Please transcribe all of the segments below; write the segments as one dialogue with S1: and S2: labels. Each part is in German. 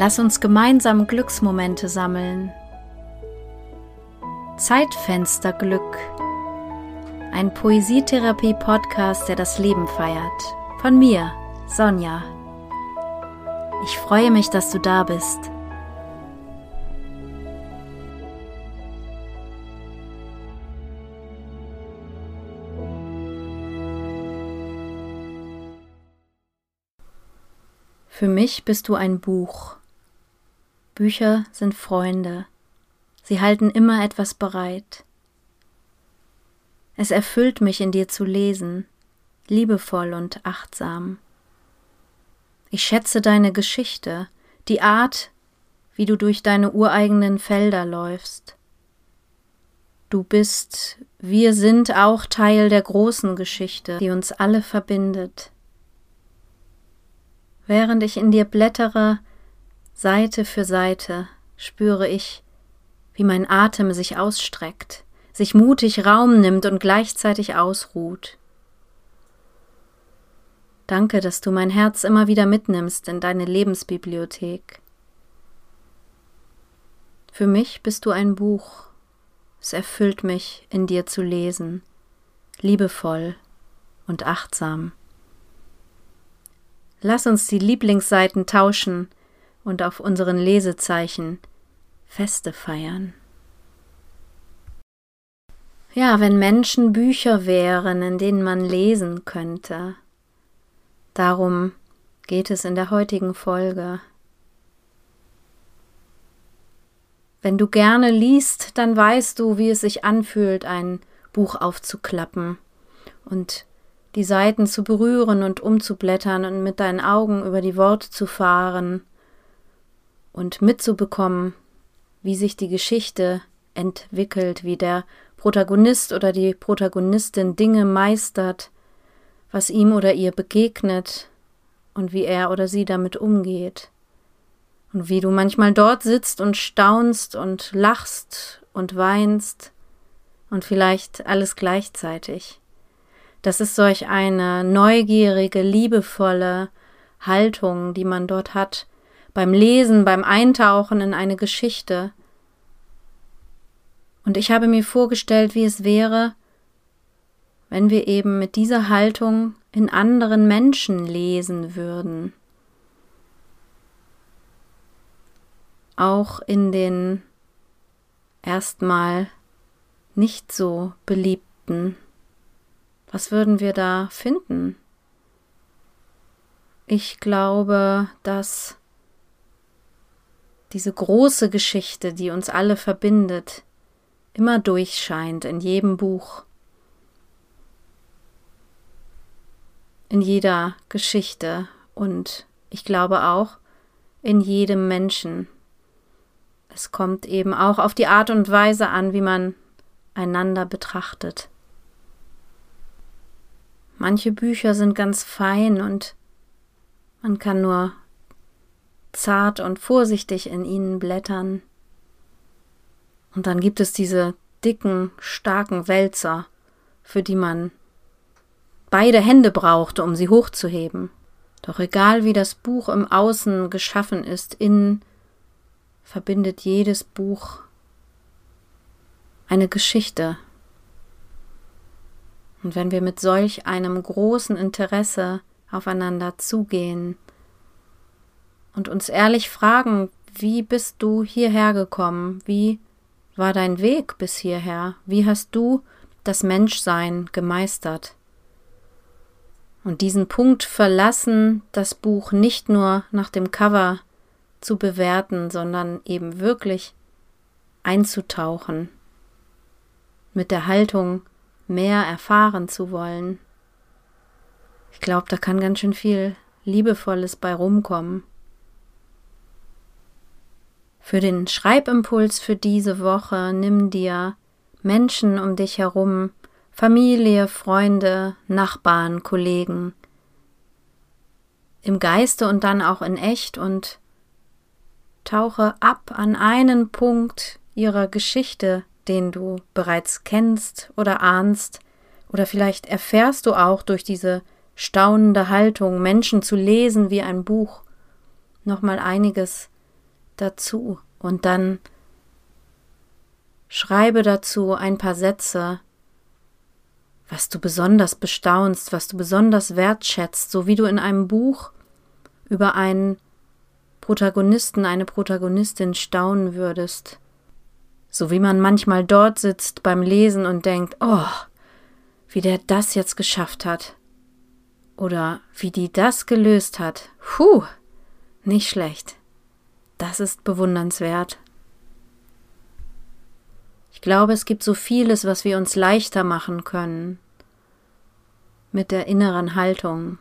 S1: Lass uns gemeinsam Glücksmomente sammeln. Zeitfensterglück. Ein Poesietherapie-Podcast, der das Leben feiert. Von mir, Sonja. Ich freue mich, dass du da bist. Für mich bist du ein Buch. Bücher sind Freunde. Sie halten immer etwas bereit. Es erfüllt mich, in dir zu lesen, liebevoll und achtsam. Ich schätze deine Geschichte, die Art, wie du durch deine ureigenen Felder läufst. Du bist, wir sind auch Teil der großen Geschichte, die uns alle verbindet. Während ich in dir blättere, Seite für Seite, spüre ich, wie mein Atem sich ausstreckt, sich mutig Raum nimmt und gleichzeitig ausruht. Danke, dass du mein Herz immer wieder mitnimmst in deine Lebensbibliothek. Für mich bist du ein Buch. Es erfüllt mich, in dir zu lesen, liebevoll und achtsam. Lass uns die Lieblingsseiten tauschen und auf unseren Lesezeichen Feste feiern. Ja, wenn Menschen Bücher wären, in denen man lesen könnte. Darum geht es in der heutigen Folge. Wenn du gerne liest, dann weißt du, wie es sich anfühlt, ein Buch aufzuklappen und die Seiten zu berühren und umzublättern und mit deinen Augen über die Worte zu fahren und mitzubekommen, wie sich die Geschichte entwickelt, wie der Protagonist oder die Protagonistin Dinge meistert, was ihm oder ihr begegnet und wie er oder sie damit umgeht. Und wie du manchmal dort sitzt und staunst und lachst und weinst und vielleicht alles gleichzeitig. Das ist solch eine neugierige, liebevolle Haltung, die man dort hat, beim Lesen, beim Eintauchen in eine Geschichte. Und ich habe mir vorgestellt, wie es wäre, wenn wir eben mit dieser Haltung in anderen Menschen lesen würden. Auch in den erstmal nicht so beliebten was würden wir da finden? Ich glaube, dass diese große Geschichte, die uns alle verbindet, immer durchscheint in jedem Buch, in jeder Geschichte und ich glaube auch in jedem Menschen. Es kommt eben auch auf die Art und Weise an, wie man einander betrachtet. Manche Bücher sind ganz fein und man kann nur zart und vorsichtig in ihnen blättern. Und dann gibt es diese dicken, starken Wälzer, für die man beide Hände brauchte, um sie hochzuheben. Doch egal wie das Buch im Außen geschaffen ist, innen verbindet jedes Buch eine Geschichte und wenn wir mit solch einem großen Interesse aufeinander zugehen und uns ehrlich fragen, wie bist du hierher gekommen? Wie war dein Weg bis hierher? Wie hast du das Menschsein gemeistert? Und diesen Punkt verlassen, das Buch nicht nur nach dem Cover zu bewerten, sondern eben wirklich einzutauchen mit der Haltung, mehr erfahren zu wollen. Ich glaube, da kann ganz schön viel Liebevolles bei rumkommen. Für den Schreibimpuls für diese Woche nimm dir Menschen um dich herum, Familie, Freunde, Nachbarn, Kollegen, im Geiste und dann auch in echt und tauche ab an einen Punkt ihrer Geschichte, den du bereits kennst oder ahnst, oder vielleicht erfährst du auch durch diese staunende Haltung, Menschen zu lesen wie ein Buch, nochmal einiges dazu und dann schreibe dazu ein paar Sätze, was du besonders bestaunst, was du besonders wertschätzt, so wie du in einem Buch über einen Protagonisten, eine Protagonistin staunen würdest. So wie man manchmal dort sitzt beim Lesen und denkt, oh, wie der das jetzt geschafft hat. Oder wie die das gelöst hat. Puh, nicht schlecht. Das ist bewundernswert. Ich glaube, es gibt so vieles, was wir uns leichter machen können mit der inneren Haltung,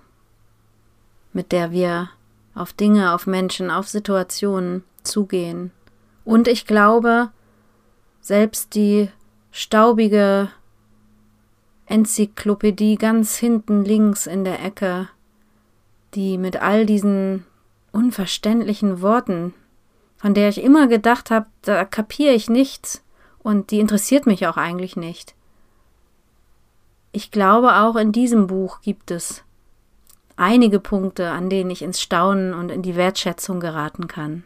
S1: mit der wir auf Dinge, auf Menschen, auf Situationen zugehen. Und ich glaube, selbst die staubige Enzyklopädie ganz hinten links in der Ecke, die mit all diesen unverständlichen Worten, von der ich immer gedacht habe, da kapiere ich nichts, und die interessiert mich auch eigentlich nicht. Ich glaube, auch in diesem Buch gibt es einige Punkte, an denen ich ins Staunen und in die Wertschätzung geraten kann.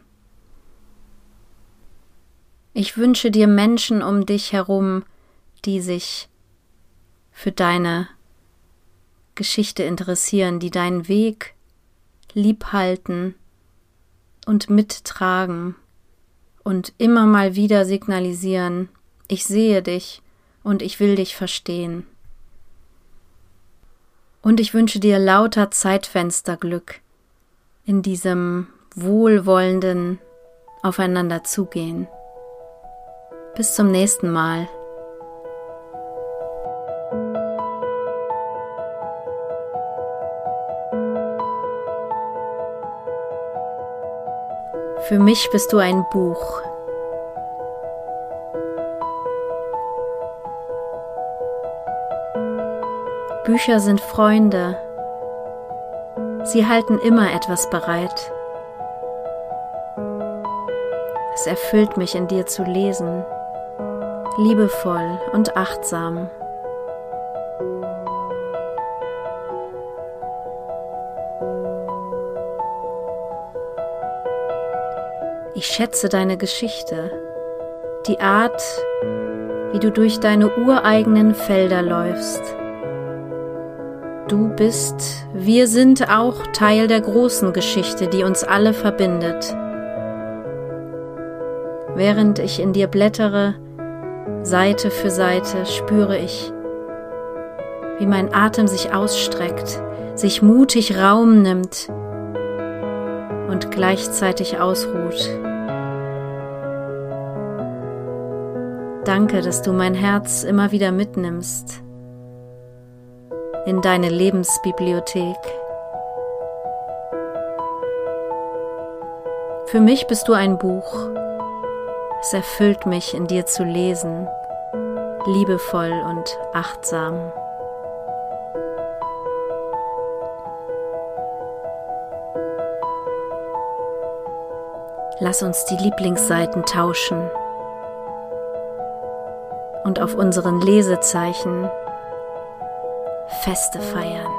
S1: Ich wünsche dir Menschen um dich herum, die sich für deine Geschichte interessieren, die deinen Weg liebhalten und mittragen und immer mal wieder signalisieren, ich sehe dich und ich will dich verstehen. Und ich wünsche dir lauter Zeitfensterglück in diesem wohlwollenden Aufeinander zugehen. Bis zum nächsten Mal. Für mich bist du ein Buch. Bücher sind Freunde. Sie halten immer etwas bereit. Es erfüllt mich, in dir zu lesen, liebevoll und achtsam. Ich schätze deine Geschichte, die Art, wie du durch deine ureigenen Felder läufst. Du bist, wir sind auch Teil der großen Geschichte, die uns alle verbindet. Während ich in dir blättere, Seite für Seite, spüre ich, wie mein Atem sich ausstreckt, sich mutig Raum nimmt und gleichzeitig ausruht. Danke, dass du mein Herz immer wieder mitnimmst in deine Lebensbibliothek. Für mich bist du ein Buch. Es erfüllt mich, in dir zu lesen, liebevoll und achtsam. Lass uns die Lieblingsseiten tauschen und auf unseren Lesezeichen Feste feiern.